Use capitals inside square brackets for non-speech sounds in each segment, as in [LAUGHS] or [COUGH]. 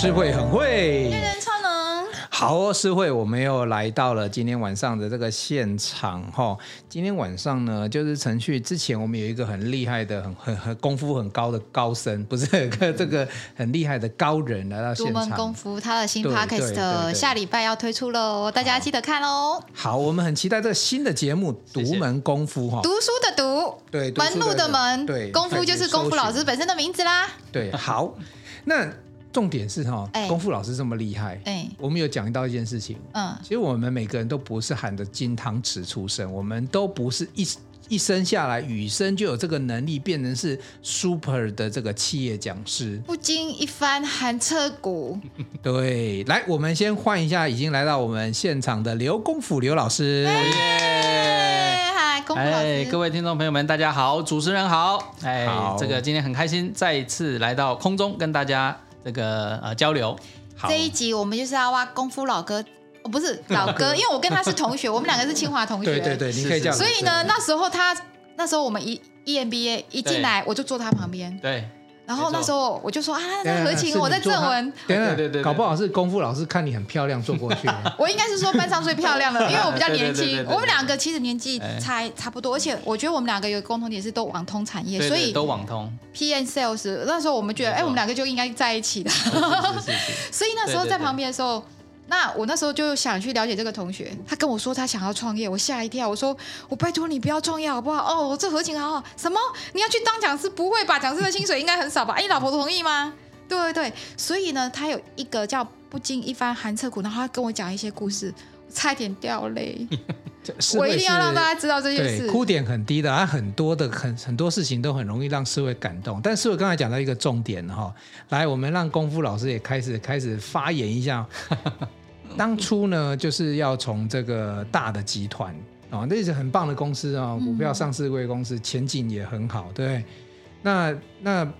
诗慧很会，人人超能。好哦，诗慧，我们又来到了今天晚上的这个现场哈。今天晚上呢，就是程序之前我们有一个很厉害的、很很很功夫很高的高僧，不是这个很厉害的高人来到现场。独门功夫，他的新 podcast 下礼拜要推出喽，大家记得看喽。好，我们很期待这个新的节目《独门功夫》哈。读书的读，对，门路的门，对，功夫就是功夫老师本身的名字啦。对，好，那。重点是哈，功夫老师这么厉害，哎，我们有讲到一件事情，嗯，其实我们每个人都不是含着金汤匙出生，我们都不是一一生下来与生就有这个能力变成是 super 的这个企业讲师，不经一番寒彻骨。[LAUGHS] 对，来，我们先换一下，已经来到我们现场的刘功夫刘老师，耶，嗨，功夫老师，哎，各位听众朋友们，大家好，主持人好，哎，好。这个今天很开心，再一次来到空中跟大家。这个呃交流，这一集我们就是要挖功夫老哥，哦不是老哥，[LAUGHS] 因为我跟他是同学，我们两个是清华同学，对对对，你可以这样。所以呢，那时候他那时候我们一 EMBA 一进来，我就坐他旁边，对。然后那时候我就说啊，那合琴我在正文，对对对，搞不好是功夫老师看你很漂亮坐过去。[LAUGHS] 我应该是说班上最漂亮的，[LAUGHS] 因为我比较年轻。我们两个其实年纪差差不多，而且我觉得我们两个有个共同点是都网通产业，所以都网通。P N Sales 那时候我们觉得，哎，我们两个就应该在一起的。[LAUGHS] 所以那时候在旁边的时候。那我那时候就想去了解这个同学，他跟我说他想要创业，我吓一跳，我说我拜托你不要创业好不好？哦，这合情好好，什么你要去当讲师？不会吧？讲师的薪水应该很少吧？哎，你老婆同意吗？对对对，所以呢，他有一个叫不经一番寒彻骨，然后他跟我讲一些故事，我差一点掉泪。[LAUGHS] 我一定要让大家知道这件事。哭点很低的，他很多的很很多事情都很容易让思维感动。但是我刚才讲到一个重点哈，来，我们让功夫老师也开始开始发言一下。当初呢，就是要从这个大的集团啊，那是很棒的公司啊，股票上市贵公司，前景也很好，对不对？那那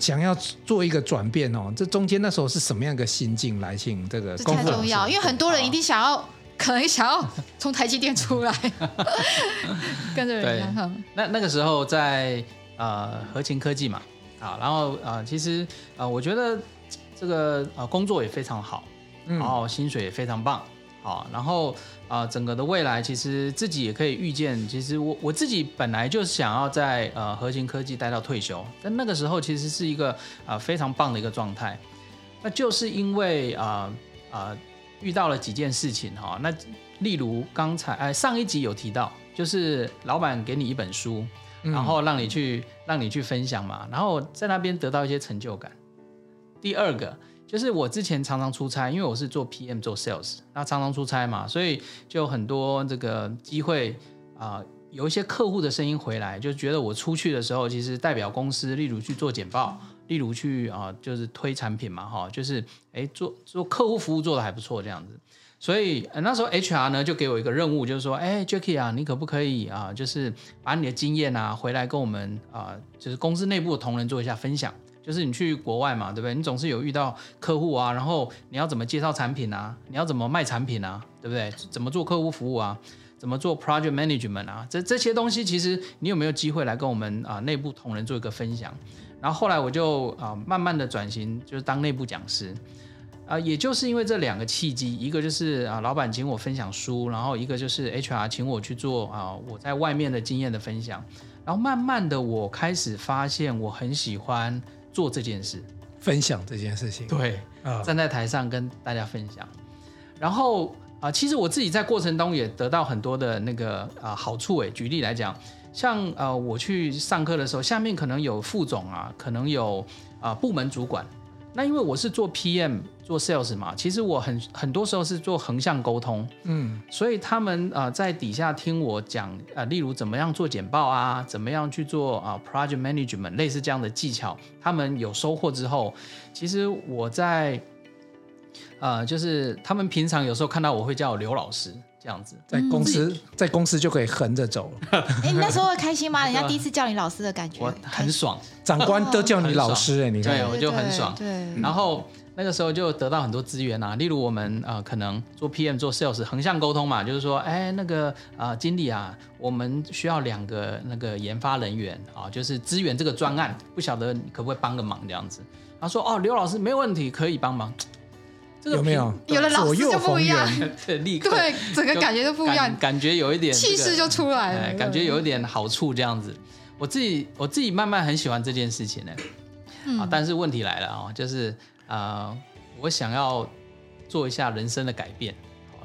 想要做一个转变哦，这中间那时候是什么样一个心境来？请这个这太重要，因为很多人一定想要，[LAUGHS] 可能想要从台积电出来，[LAUGHS] 跟着人家。那那个时候在呃合勤科技嘛，啊，然后啊，其实啊，我觉得这个呃工作也非常好。然后薪水也非常棒，好，然后啊、呃，整个的未来其实自己也可以预见，其实我我自己本来就想要在呃核心科技待到退休，但那个时候其实是一个啊、呃、非常棒的一个状态，那就是因为啊啊、呃呃、遇到了几件事情哈，那例如刚才哎上一集有提到，就是老板给你一本书，然后让你去让你去分享嘛，然后在那边得到一些成就感。第二个。就是我之前常常出差，因为我是做 PM 做 Sales，那常常出差嘛，所以就有很多这个机会啊、有一些客户的声音回来，就觉得我出去的时候，其实代表公司，例如去做简报，例如去啊、就是推产品嘛，哈，就是哎做做客户服务做得还不错这样子，所以、那时候 HR 呢就给我一个任务，就是说，哎 Jacky 啊，你可不可以啊，就是把你的经验啊回来跟我们啊、就是公司内部的同仁做一下分享。就是你去国外嘛，对不对？你总是有遇到客户啊，然后你要怎么介绍产品啊？你要怎么卖产品啊？对不对？怎么做客户服务啊？怎么做 project management 啊？这这些东西其实你有没有机会来跟我们啊内部同仁做一个分享？然后后来我就啊慢慢的转型，就是当内部讲师啊，也就是因为这两个契机，一个就是啊老板请我分享书，然后一个就是 HR 请我去做啊我在外面的经验的分享，然后慢慢的我开始发现我很喜欢。做这件事，分享这件事情，对，啊，站在台上跟大家分享，然后啊，其实我自己在过程中也得到很多的那个啊好处诶。举例来讲，像呃我去上课的时候，下面可能有副总啊，可能有啊部门主管。那因为我是做 PM 做 Sales 嘛，其实我很很多时候是做横向沟通，嗯，所以他们啊、呃、在底下听我讲啊、呃，例如怎么样做简报啊，怎么样去做啊、呃、Project Management 类似这样的技巧，他们有收获之后，其实我在呃就是他们平常有时候看到我会叫我刘老师。这样子，在公司，嗯、在公司就可以横着走了。哎、欸，你那时候会开心吗？[LAUGHS] 人家第一次叫你老师的感觉，我很爽。长官都叫你老师，哎，你看，对，我就很爽。对，然后那个时候就得到很多资源啊，例如我们呃可能做 PM 做 Sales 横向沟通嘛，就是说，哎，那个啊、呃、经理啊，我们需要两个那个研发人员啊，就是支援这个专案，不晓得你可不可以帮个忙这样子？他说，哦，刘老师没有问题，可以帮忙。这个有没有？有了老师就不一样，[LAUGHS] 对，立刻对整个感觉都不一样，感，感觉有一点气势就出来了，哎，感觉有一点好处这样子。我自己我自己慢慢很喜欢这件事情呢，嗯、啊，但是问题来了啊，就是啊。呃我想要做一下人生的改变，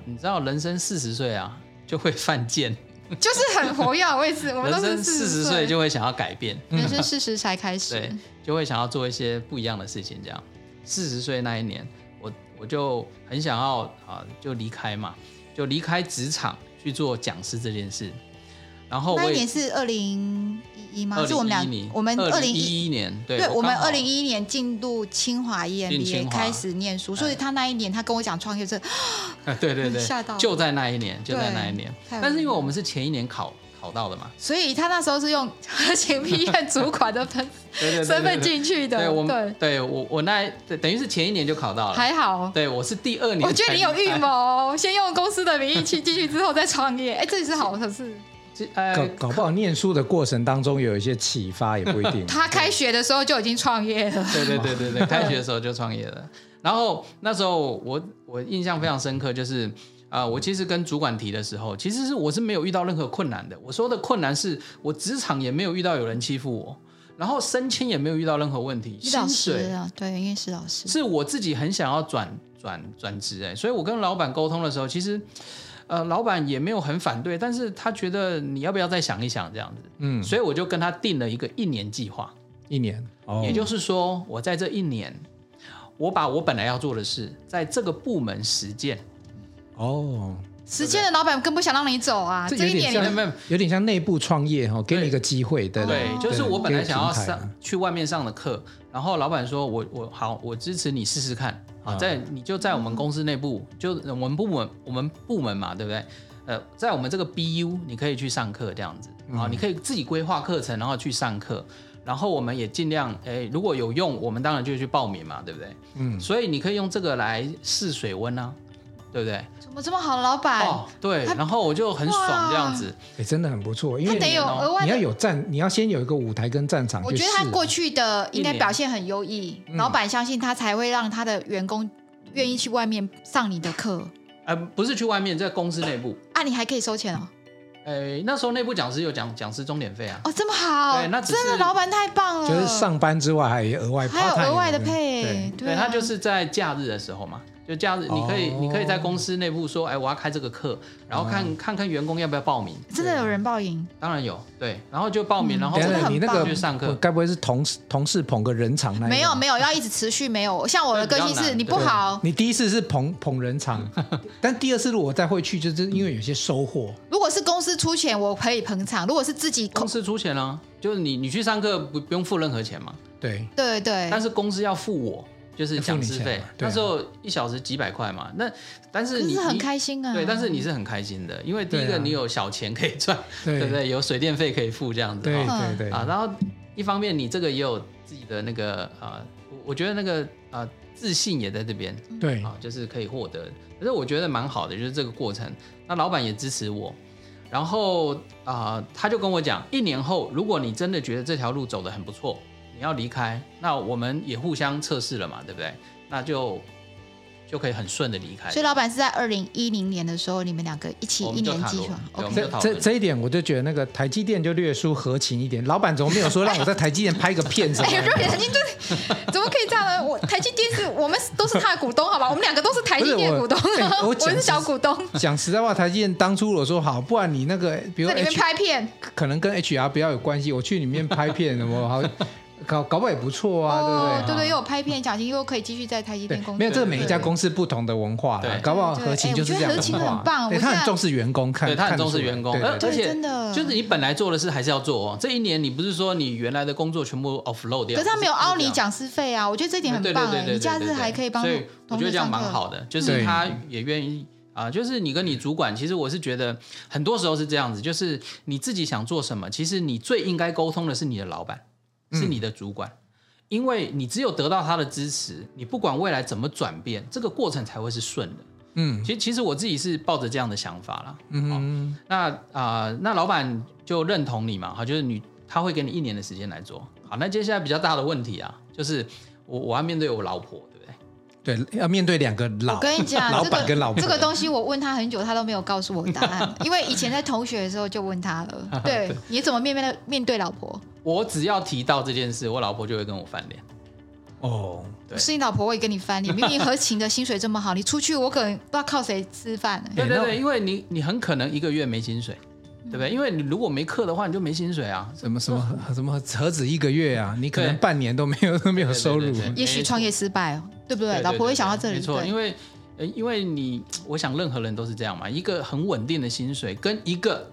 你知道人生四十岁啊就会犯贱，就是很活跃。我也是，[LAUGHS] 我们都是四十岁就会想要改变，人生四十才开始，[LAUGHS] 对，就会想要做一些不一样的事情。这样，四十岁那一年，我我就很想要啊，就离开嘛，就离开职场去做讲师这件事。然后那一年是二零一一吗？是我们俩，我们二零一一年，对，对，我们二零一一年进入清华 EMBA 开始念书，所以他那一年他跟我讲创业是，[LAUGHS] 对对对，吓到，就在那一年，就在那一年。但是因为我们是前一年考考到的嘛，所以他那时候是用核心 PM 主管的分 [LAUGHS] 身份进去的。对，我们对我我那等于是前一年就考到了，还好。对，我是第二年。我觉得你有预谋，先用公司的名义去进去之后再创业，哎，这也是好的事。搞搞不好念书的过程当中有一些启发也不一定。[LAUGHS] 他开学的时候就已经创业了。对对对对对，开学的时候就创业了。然后那时候我我印象非常深刻，就是啊、呃，我其实跟主管提的时候，其实是我是没有遇到任何困难的。我说的困难是我职场也没有遇到有人欺负我，然后升迁也没有遇到任何问题。薪水啊，对，因为是老师。是我自己很想要转转转职哎，所以我跟老板沟通的时候，其实。呃，老板也没有很反对，但是他觉得你要不要再想一想这样子，嗯，所以我就跟他定了一个一年计划，一年，哦，也就是说，我在这一年，我把我本来要做的事，在这个部门实践，哦，时间的老板更不想让你走啊，这，这一年里面有点像内部创业哈，给你一个机会，对对，对，就是我本来想要上去外面上的课，然后老板说我我好，我支持你试试看。啊，在你就在我们公司内部，就我们部门，我们部门嘛，对不对？呃，在我们这个 BU，你可以去上课这样子啊，你可以自己规划课程，然后去上课，然后我们也尽量，哎，如果有用，我们当然就去报名嘛，对不对？嗯，所以你可以用这个来试水温啊。对不对？怎么这么好的老板？哦，对，然后我就很爽这样子，哎，真的很不错。因为他得有额外，你要有战，你要先有一个舞台跟战场。我觉得他过去的应该表现很优异，老板相信他才会让他的员工愿意去外面上你的课。呃，不是去外面，在公司内部。啊，你还可以收钱哦。哎，那时候内部讲师有讲讲师钟点费啊。哦，这么好，对，那真的老板太棒了。就是上班之外还有额外，还有额外的配。对，他就是在假日的时候嘛。就这样子，你可以，你可以在公司内部说，哎，我要开这个课，然后看看看员工要不要报名。真的有人报名？当然有，对，然后就报名，然后你那个去上课，该不会是同事同事捧个人场那？没有没有，要一直持续没有。像我的个性是，你不好，你第一次是捧捧人场，[LAUGHS] 但第二次如果再会去，就是因为有些收获。如果是公司出钱，我可以捧场；如果是自己公司出钱啊，就是你你去上课不不用付任何钱嘛？对对对，但是公司要付我。就是讲师费，那时候一小时几百块嘛。那但是你是很开心啊。对，但是你是很开心的，因为第一个你有小钱可以赚，对不对？有水电费可以付这样子。对对对。啊，然后一方面你这个也有自己的那个啊，我觉得那个啊自信也在这边。对啊，就是可以获得。可是我觉得蛮好的，就是这个过程。那老板也支持我，然后啊，他就跟我讲，一年后如果你真的觉得这条路走得很不错。你要离开，那我们也互相测试了嘛，对不对？那就就可以很顺的离开。所以老板是在二零一零年的时候，你们两个一起一年计划。这这这一点，我就觉得那个台积电就略输合情一点。老板怎么没有说让我在台积电拍个片子？哎，热脸曾经就怎么可以这样呢？我台积电是我们都是他的股东，好吧？我们两个都是台积电股东，[LAUGHS] 我是小股东。讲实在话，台积电当初我说好，不然你那个比如在里面拍片，可能跟 HR 比较有关系，我去里面拍片，什么好。搞搞不好也不错啊，对不对？对对，又有拍片奖金，又可以继续在台积电工作。没有，这个每一家公司不同的文化，对，搞不好合情就是这样。合情很棒，他很重视员工，看，对，他很重视员工，而且真的就是你本来做的事还是要做哦。这一年你不是说你原来的工作全部 offload 掉？可是他没有凹你讲师费啊，我觉得这点很棒哎，你假日还可以帮。所以我觉得这样蛮好的，就是他也愿意啊，就是你跟你主管，其实我是觉得很多时候是这样子，就是你自己想做什么，其实你最应该沟通的是你的老板，是你的主管。因为你只有得到他的支持，你不管未来怎么转变，这个过程才会是顺的。嗯，其实其实我自己是抱着这样的想法啦。嗯哦，那啊、呃，那老板就认同你嘛，哈，就是你他会给你一年的时间来做。好，那接下来比较大的问题啊，就是我我要面对我老婆，对？要面对两个老。我跟你讲，老板跟老婆、这个、这个东西我问他很久，他都没有告诉我答案。因为以前在同学的时候就问他了。[LAUGHS] 对，你怎么面面面对老婆？我只要提到这件事，我老婆就会跟我翻脸。哦，对，是你老婆会跟你翻脸。明明合情的薪水这么好，你出去我可能不知道靠谁吃饭。[LAUGHS] 对对对，因为你你很可能一个月没薪水，对不对？因为你如果没课的话，你就没薪水啊。什么什么什么何止一个月啊？你可能半年都没有都没有收入。也许创业失败哦，对不对？老婆会想到这里。没错，因为因为你，我想任何人都是这样嘛。一个很稳定的薪水跟一个。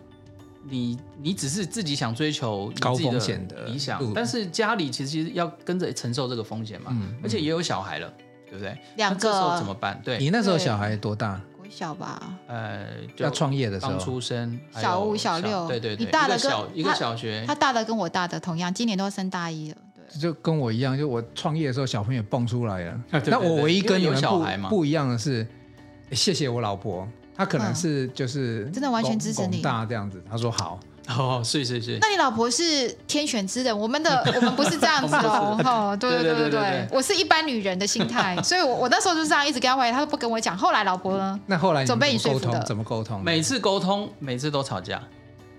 你你只是自己想追求高风险的理想，但是家里其实要跟着承受这个风险嘛，嗯、而且也有小孩了，对不对？两个，这时候怎么办？对，你那时候小孩多大？国小吧，呃，要创业的时候。刚出生，小五、小六，对对对，你大的跟小一个小学，他大的跟我大的同样，今年都要升大一了，对，就跟我一样，就我创业的时候小朋友蹦出来了，那我唯一跟你们不不一样的是，谢谢我老婆，她可能是就是真的完全支持你。大这样子，她说好。哦，是是是。那你老婆是天选之人，我们的 [LAUGHS] 我们不是这样子哦。哦，对对对对对，我是一般女人的心态，[LAUGHS] 所以我我那时候就是这样一直跟他回，他都不跟我讲。后来老婆呢？那后来怎么被你说服的？怎么沟通？每次沟通，每次都吵架，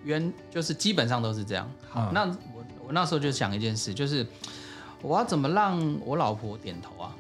原就是基本上都是这样。好，那我我那时候就想一件事，就是我要怎么让我老婆点头啊？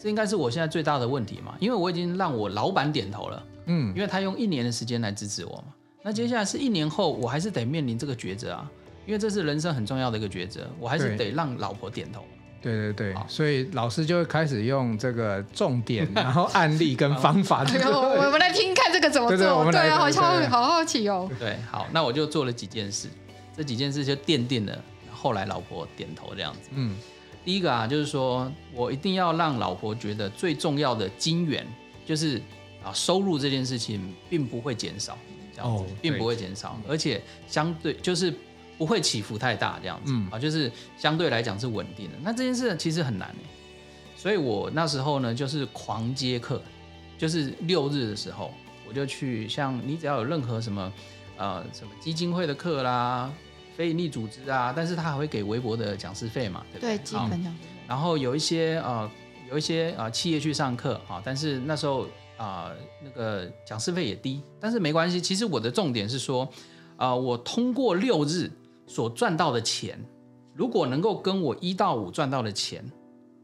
这应该是我现在最大的问题嘛，因为我已经让我老板点头了。嗯，因为他用一年的时间来支持我嘛。那接下来是一年后，我还是得面临这个抉择啊，因为这是人生很重要的一个抉择，我还是得让老婆点头。对对对，所以老师就会开始用这个重点，[LAUGHS] 然后案例跟方法。对，我们来听看这个怎么做。对，对，对，对啊，好像会好好奇哦。对，好，那我就做了几件事，这几件事就奠定了后来老婆点头这样子。嗯，第一个啊，就是说我一定要让老婆觉得最重要的金源，就是啊，收入这件事情并不会减少。哦，并不会减少，而且相对就是不会起伏太大，这样子啊，就是相对来讲是稳定的。那这件事其实很难，所以我那时候呢就是狂接课，就是六日的时候我就去，像你只要有任何什么呃什么基金会的课啦、非营利组织啊，但是他还会给微博的讲师费嘛，对不对？对，基本讲师费。然后有一些呃有一些啊企业去上课啊，但是那时候。啊、那个讲师费也低，但是没关系。其实我的重点是说，啊、我通过六日所赚到的钱，如果能够跟我一到五赚到的钱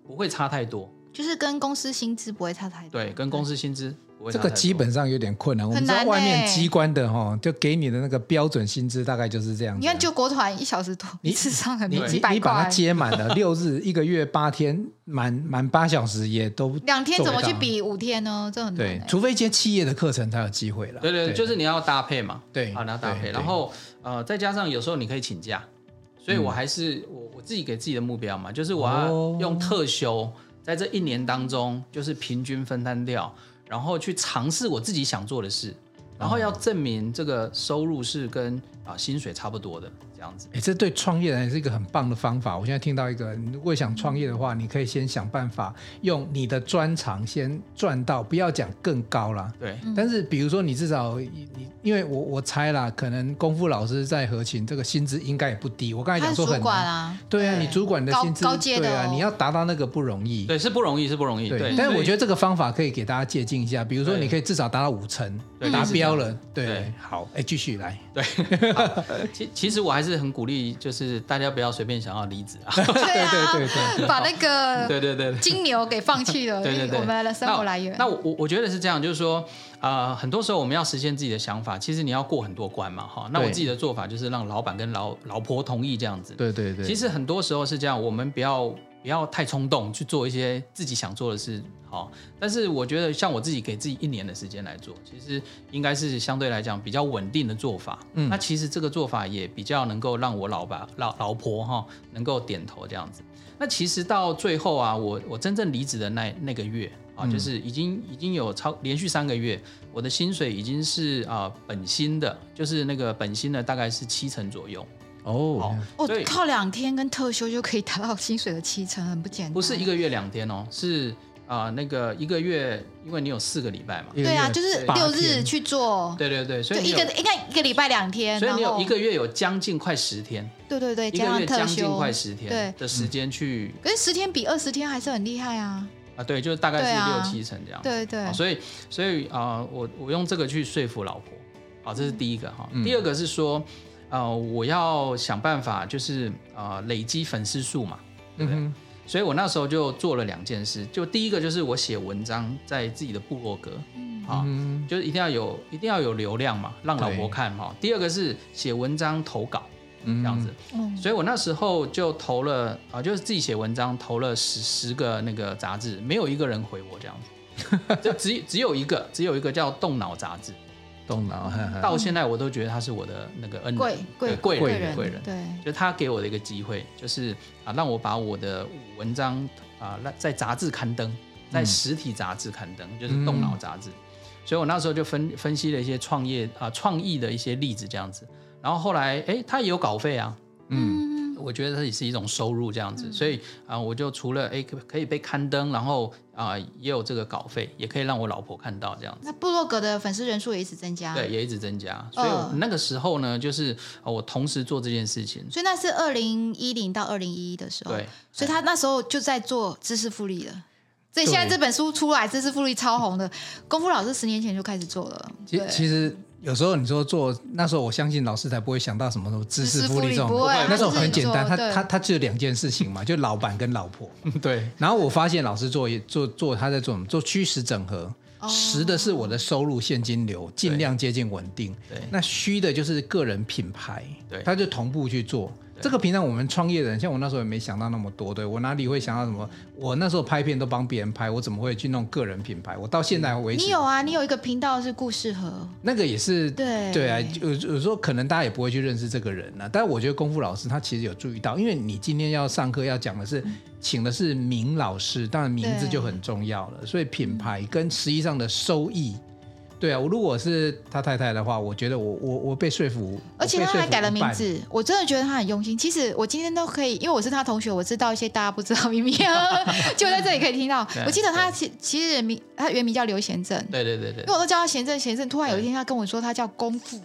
不会差太多，就是跟公司薪资不会差太多。对，跟公司薪资。这个基本上有点困难。我们知道外面机关的哈，就给你的那个标准薪资大概就是这样。你看，就国团一小时多，你至少很几百。你把它接满了，六日一个月八天，满满八小时也都 [LAUGHS] 两天怎么去比五天呢？这很对，除非接企业的课程才有机会了。对对，就是你要搭配嘛。对，啊，你要搭配。然后呃，再加上有时候你可以请假，所以我还是我我自己给自己的目标嘛，就是我要用特休，在这一年当中，就是平均分摊掉。然后去尝试我自己想做的事，然后要证明这个收入是跟啊薪水差不多的。这样子，哎，这对创业人也是一个很棒的方法。我现在听到一个，你如果想创业的话，你可以先想办法用你的专长先赚到，不要讲更高啦。对。但是比如说你至少你，因为我我猜啦，可能功夫老师在合勤这个薪资应该也不低。我刚才讲说很难啊。对啊，你主管的薪资高阶的，对啊，你要达到那个不容易。对，是不容易，是不容易。对。但是我觉得这个方法可以给大家借鉴一下，比如说你可以至少达到五成，达标了。对。好，哎，继续来。对。[LAUGHS] 其其实我还是很鼓励，就是。大家不要随便想要离职啊！[LAUGHS] 对对对对，把那个 [LAUGHS] 对对对金牛给放弃了。对对对，我们的生活来源。那我我我觉得是这样，就是说啊、呃，很多时候我们要实现自己的想法，其实你要过很多关嘛，哈。那我自己的做法就是让老板跟老老婆同意这样子。对对对。其实很多时候是这样，我们不要不要太冲动去做一些自己想做的事。好，但是我觉得像我自己给自己一年的时间来做，其实应该是相对来讲比较稳定的做法。嗯，那其实这个做法也比较能够让我老爸老老婆哈能够点头这样子。那其实到最后啊，我我真正离职的那那个月啊，就是已经已经有超连续三个月，我的薪水已经是啊本薪的，就是那个本薪的大概是七成左右。哦哦，靠两天跟特休就可以达到薪水的七成，很不简单。不是一个月两天哦，是啊、呃，那个一个月，因为你有四个礼拜嘛。对啊，就是六日去做。对对对，所以一个应该一个礼拜两天，所以你有一个月有将近快十天。对对对，一个月将近快十天的时间去。可是十天比二十天还是很厉害啊。啊，对，就是大概是六七成这样。对对。所以所以啊、呃，我我用这个去说服老婆，好，这是第一个哈。第二个是说。呃，我要想办法，就是呃累积粉丝数嘛，对不对？嗯、哼所以我那时候就做了两件事，就第一个就是我写文章在自己的部落格，啊、就是一定要有一定要有流量嘛，让老婆看哈。对第二个是写文章投稿，嗯、这样子，嗯、所以我那时候就投了啊、呃，就是自己写文章投了十十个那个杂志，没有一个人回我这样子，[LAUGHS] 就只只有一个，只有一个叫动脑杂志。动脑，到现在我都觉得他是我的那个恩人，贵贵贵人贵人，对，就他给我的一个机会，就是啊，让我把我的文章啊，在杂志刊登，在实体杂志刊登，就是动脑杂志。所以我那时候就分分析了一些创业啊创意的一些例子这样子，然后后来哎，他也有稿费啊，嗯。我觉得这也是一种收入，这样子，所以啊，我就除了哎可可以被刊登，然后啊也有这个稿费，也可以让我老婆看到这样子。那部落格的粉丝人数也一直增加，对，也一直增加。所以那个时候呢，就是我同时做这件事情。所以那是二零一零到二零一一的时候，对。所以他那时候就在做知识复利了。所以现在这本书出来，知识复利超红的，功夫老师十年前就开始做了。其其实。有时候你说做那时候，我相信老师才不会想到什么什么知识复利这种。那时候很简单，他他他只有两件事情嘛，[LAUGHS] 就老板跟老婆。[LAUGHS] 对。然后我发现老师做做做他在做什么？做虚实整合。实的是我的收入现金流，尽量接近稳定。对。那虚的就是个人品牌。对。他就同步去做。这个平常我们创业的人，像我那时候也没想到那么多，对，我哪里会想到什么？我那时候拍片都帮别人拍，我怎么会去弄个人品牌？我到现在为止，你有啊？你有一个频道是故事盒，那个也是对对啊。有有时候可能大家也不会去认识这个人呢、啊，但是我觉得功夫老师他其实有注意到，因为你今天要上课要讲的是，嗯、请的是名老师，当然名字就很重要了，所以品牌跟实际上的收益。对啊，我如果是他太太的话，我觉得我我我被说服，而且他还改了名字，我真的觉得他很用心。其实我今天都可以，因为我是他同学，我知道一些大家不知道秘密，[LAUGHS] 就在这里可以听到。我记得他其其实原名他原名叫刘贤正，对对对对，因为我都叫他贤正贤正。突然有一天他跟我说他叫功夫，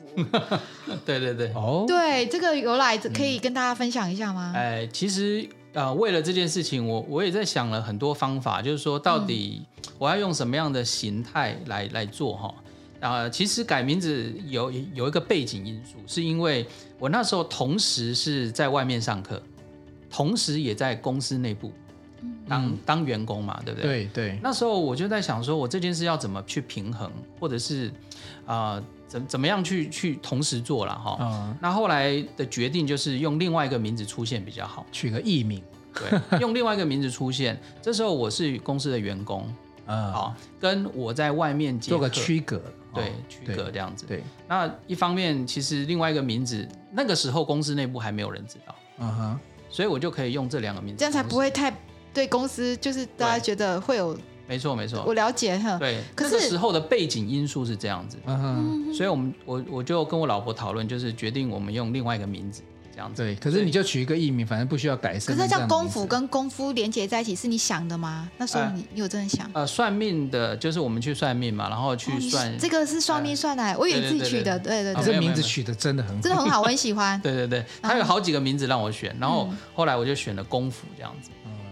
对对对，哦，对这个由来可以跟大家分享一下吗？哎，其实呃，为了这件事情，我我也在想了很多方法，就是说到底我要用什么样的形态来来做哈。啊、呃，其实改名字有有一个背景因素，是因为我那时候同时是在外面上课，同时也在公司内部当、嗯、当员工嘛，对不对？对对。那时候我就在想说，我这件事要怎么去平衡，或者是啊、呃，怎怎么样去去同时做了哈？嗯、那后来的决定就是用另外一个名字出现比较好，取个艺名。对，用另外一个名字出现。[LAUGHS] 这时候我是公司的员工，嗯，好，跟我在外面做个区隔。对，区隔这样子。对，那一方面，其实另外一个名字，那个时候公司内部还没有人知道，嗯哼，所以我就可以用这两个名字，这样才不会太对公司，就是大家觉得会有。没错，没错，我了解哈。对，可是那个时候的背景因素是这样子，嗯哼，所以我们我我就跟我老婆讨论，就是决定我们用另外一个名字。这样对，可是你就取一个艺名，反正不需要改。可是叫功夫跟功夫连接在一起，是你想的吗？那时候你你有这样想？呃，算命的，就是我们去算命嘛，然后去算。这个是算命算来，我以为自己取的。对对对，这名字取的真的很好，真的很好，我很喜欢。[LAUGHS] 对对对，他有好几个名字让我选，然后后来我就选了功夫这样子。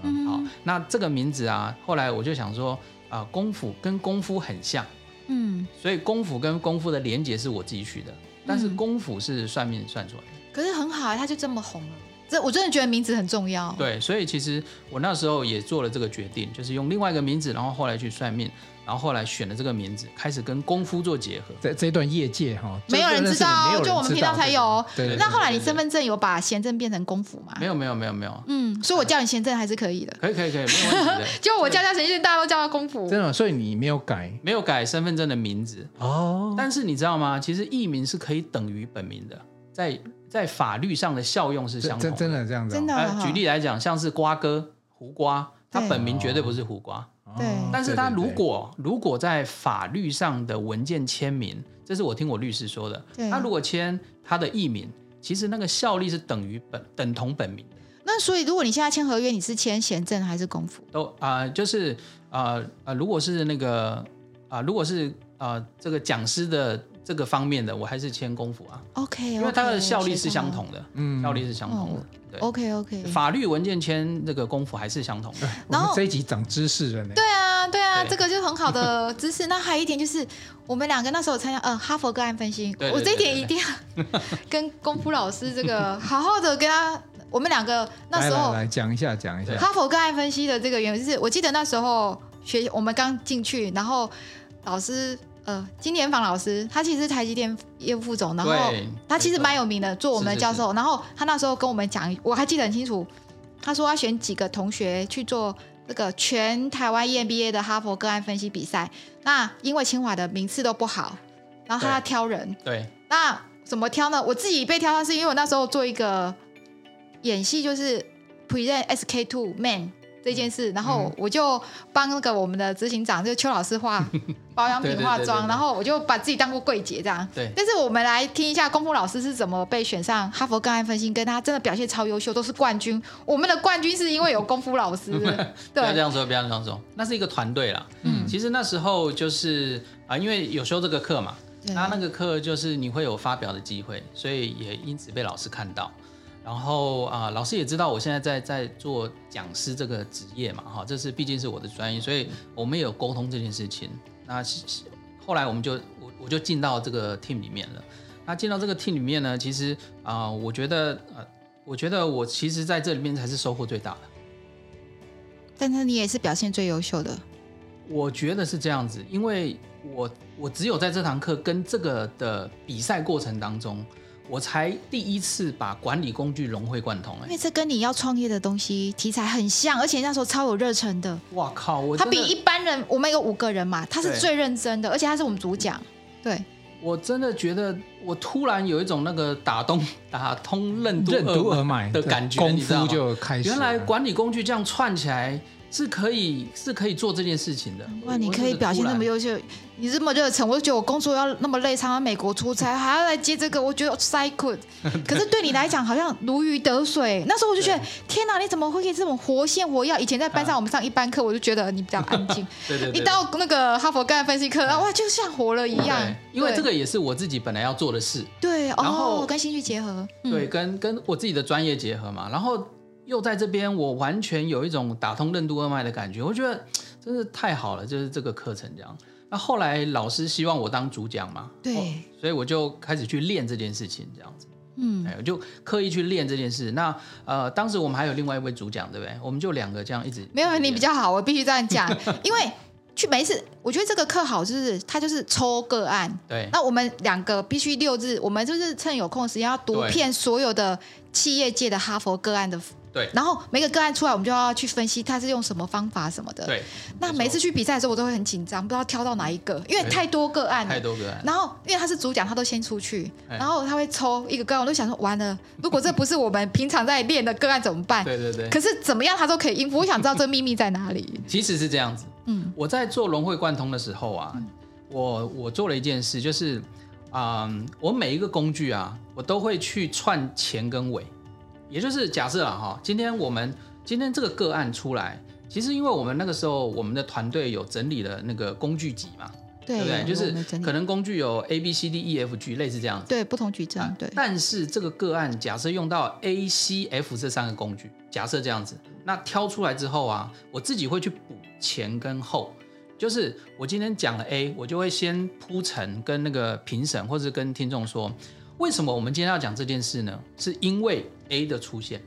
嗯，好，那这个名字啊，后来我就想说啊，功夫跟功夫很像，嗯，所以功夫跟功夫的连结是我自己取的，但是功夫是算命算出来的。可是很好啊，他就这么红了。这我真的觉得名字很重要。对，所以其实我那时候也做了这个决定，就是用另外一个名字，然后后来去算命，然后后来选了这个名字，开始跟功夫做结合。在这一段业界哈，没有人知道，就我们频道才有。对。那后来你身份证有把贤正变成功夫吗？没有，没有，没有，没有。嗯，所以我叫你贤正还是可以的。可以，可以，可以，没有问题的。[LAUGHS] 就我叫他贤正，大家都叫他功夫。真的，所以你没有改，没有改身份证的名字哦。但是你知道吗？其实艺名是可以等于本名的，在。在法律上的效用是相同的，真的这样子。真的，举例来讲，像是瓜哥胡瓜，他本名绝对不是胡瓜，对。但是他如果如果在法律上的文件签名，这是我听我律师说的，他如果签他的艺名，其实那个效力是等于本等同本名的。那所以如果你现在签合约，你是签贤正还是功夫？都啊、呃，就是啊啊、呃呃，如果是那个啊、呃，如果是啊、呃、这个讲师的。这个方面的我还是签功夫啊，OK，, okay 因为它的效力是相同的，嗯，效力是相同的，对，OK OK。法律文件签这个功夫还是相同的。然后这一集长知识了呢。对啊，对啊，对这个就很好的知识。那还有一点就是，我们两个那时候参加呃哈佛个案分析，我这一点一定要跟功夫老师这个好好的跟他，我们两个那时候 [LAUGHS] 来，来，来讲一下讲一下哈佛个案分析的这个原因，就是我记得那时候学我们刚进去，然后老师。呃，金莲芳老师，他其实是台积电业务副总，然后他其实蛮有名的，做我们的教授。是是是，然后他那时候跟我们讲，我还记得很清楚，他说要选几个同学去做那个全台湾 EMBA 的哈佛个案分析比赛。那因为清华的名次都不好，然后他要挑人。对。对，那怎么挑呢？我自己被挑上是因为我那时候做一个演戏，就是 present SK two man。这件事，然后我就帮那个我们的执行长，就是邱老师化 [LAUGHS] 保养品化妆，然后我就把自己当过柜姐这样。对。但是我们来听一下功夫老师是怎么被选上哈佛个案分析，跟他真的表现超优秀，都是冠军。我们的冠军是因为有功夫老师。[LAUGHS] 对。不要这样说，不要这样说，那是一个团队啦。嗯。其实那时候就是啊，因为有修这个课嘛，他那个课就是你会有发表的机会，所以也因此被老师看到。然后啊、呃，老师也知道我现在在在做讲师这个职业嘛，哈，这是毕竟是我的专业，所以我们也有沟通这件事情。那后来我们就我我就进到这个 team 里面了。那进到这个 team 里面呢，其实啊、呃，我觉得呃，我觉得我其实在这里面才是收获最大的。但是你也是表现最优秀的。我觉得是这样子，因为我我只有在这堂课跟这个的比赛过程当中。我才第一次把管理工具融会贯通，因为这跟你要创业的东西题材很像，而且那时候超有热忱的。哇靠！我他比一般人，我们有五个人嘛，他是最认真的，而且他是我们主讲。对，我真的觉得我突然有一种那个打通 [LAUGHS] 打通任督二脉的感觉，功夫就开始。原来管理工具这样串起来。是可以是可以做这件事情的。哇，你可以表现那么优秀，你这么热忱，我就觉得我工作要那么累，常常美国出差，还要来接这个，我觉得 psycho。可是对你来讲，好像如鱼得水。那时候我就觉得，天哪，你怎么会可以这么活现活要？以前在班上我们上一班课，我就觉得你比较安静。[LAUGHS] 对对对。一到那个哈佛个案分析课，哇，就像活了一样。因为这个也是我自己本来要做的事。对，然后跟兴趣结合。对，跟跟我自己的专业结合嘛，然后。又在这边，我完全有一种打通任督二脉的感觉，我觉得真是太好了，就是这个课程这样。那后来老师希望我当主讲嘛，对，所以我就开始去练这件事情，这样子，嗯，我就刻意去练这件事。那呃，当时我们还有另外一位主讲，对不对？我们就两个这样一直没有你比较好，我必须这样讲，[LAUGHS] 因为去每一次，我觉得这个课好，就是他就是抽个案，对。那我们两个必须六日，我们就是趁有空的时间要读遍所有的企业界的哈佛个案的。对，然后每个个案出来，我们就要去分析他是用什么方法什么的。对，那每次去比赛的时候，我都会很紧张，不知道挑到哪一个，因为太多个案。太多个案。然后因为他是主讲，他都先出去，然后他会抽一个个案，我都想说完了，如果这不是我们平常在练的个案怎么办？对对对。可是怎么样他都可以应付，我想知道这个秘密在哪里。其实是这样子，嗯，我在做融会贯通的时候啊，嗯、我我做了一件事，就是啊、呃，我每一个工具啊，我都会去串前跟尾。也就是假设啊，哈，今天我们今天这个个案出来，其实因为我们那个时候我们的团队有整理了那个工具集嘛，对，对不对？就是可能工具有 A B C D E F G 类似这样子，对，不同矩阵，对。但是这个个案假设用到 A C F 这三个工具，假设这样子，那挑出来之后啊，我自己会去补前跟后，就是我今天讲了 A，我就会先铺陈跟那个评审或者跟听众说。为什么我们今天要讲这件事呢？是因为 A 的出现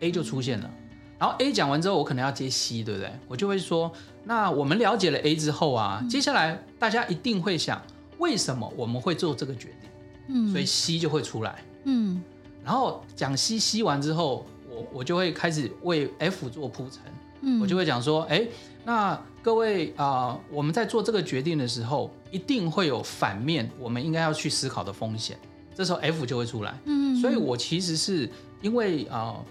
，A 就出现了，然后 A 讲完之后，我可能要接 C，对不对？我就会说，那我们了解了 A 之后啊，接下来大家一定会想，为什么我们会做这个决定？嗯，所以 C 就会出来，嗯，然后讲 C，C 完之后，我我就会开始为 F 做铺陈，嗯，我就会讲说，哎，那各位啊，呃，我们在做这个决定的时候，一定会有反面，我们应该要去思考的风险。这时候 F 就会出来，嗯，所以我其实是因为啊、呃，